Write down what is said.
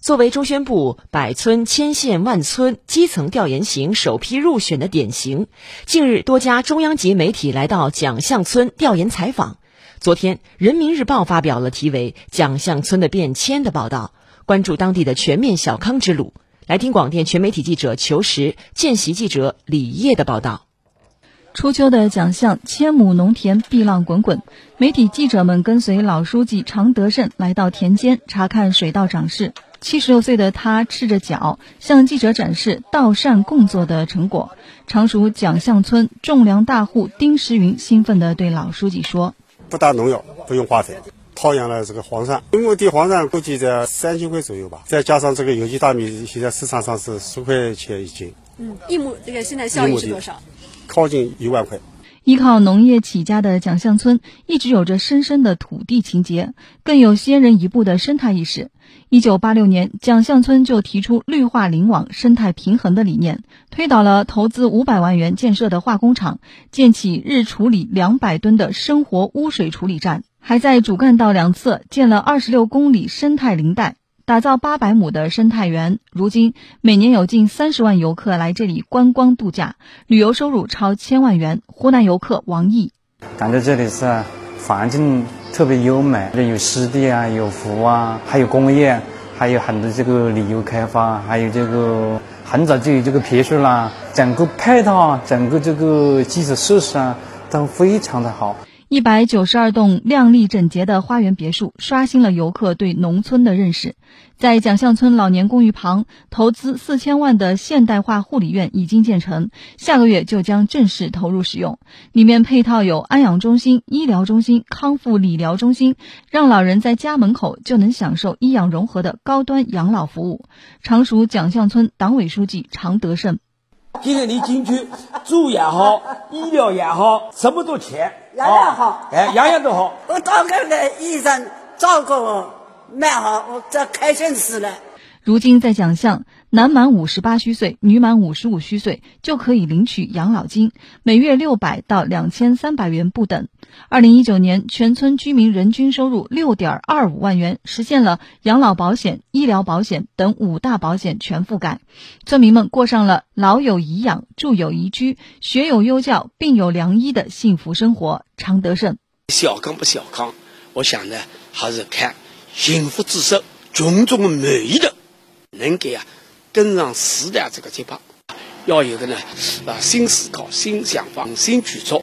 作为中宣部“百村千县万村”基层调研型首批入选的典型，近日多家中央级媒体来到蒋巷村调研采访。昨天，《人民日报》发表了题为《蒋巷村的变迁》的报道，关注当地的全面小康之路。来听广电全媒体记者裘实、见习记者李烨的报道。初秋的蒋巷，千亩农田，碧浪滚滚。媒体记者们跟随老书记常德胜来到田间查看水稻长势。七十六岁的他赤着脚向记者展示稻善共作的成果。常熟蒋巷村种粮大户丁时云兴奋地对老书记说：“不打农药，不用化肥，套养了这个黄鳝，一亩地黄鳝估计在三千块左右吧。再加上这个有机大米，现在市场上是十块钱一斤。嗯，一亩这个现在效益是多少？靠近一万块。”依靠农业起家的蒋巷村一直有着深深的土地情结，更有先人一步的生态意识。一九八六年，蒋巷村就提出绿化林网、生态平衡的理念，推倒了投资五百万元建设的化工厂，建起日处理两百吨的生活污水处理站，还在主干道两侧建了二十六公里生态林带。打造八百亩的生态园，如今每年有近三十万游客来这里观光度假，旅游收入超千万元。湖南游客王毅，感觉这里是环境特别优美，有湿地啊，有湖啊，还有工业，还有很多这个旅游开发，还有这个很早就有这个别墅啦，整个配套啊，整个这个基础设施啊都非常的好。一百九十二栋亮丽整洁的花园别墅，刷新了游客对农村的认识。在蒋巷村老年公寓旁，投资四千万的现代化护理院已经建成，下个月就将正式投入使用。里面配套有安养中心、医疗中心、康复理疗中心，让老人在家门口就能享受医养融合的高端养老服务。常熟蒋巷村党委书记常德胜。今天你进去住也好，医疗也好，什么都全，样样好，哎，样样都好。我到那个医生照顾我蛮好，我这开心死了。如今在蒋巷，男满五十八虚岁，女满五十五虚岁就可以领取养老金，每月六百到两千三百元不等。二零一九年，全村居民人均收入六点二五万元，实现了养老保险、医疗保险等五大保险全覆盖。村民们过上了老有颐养、住有宜居、学有优教、病有良医的幸福生活。常德胜，小康不小康，我想呢，还是看幸福指数，群众满意的。能给啊跟上时代这个节拍，要有个呢啊新思考、新想法、新举措。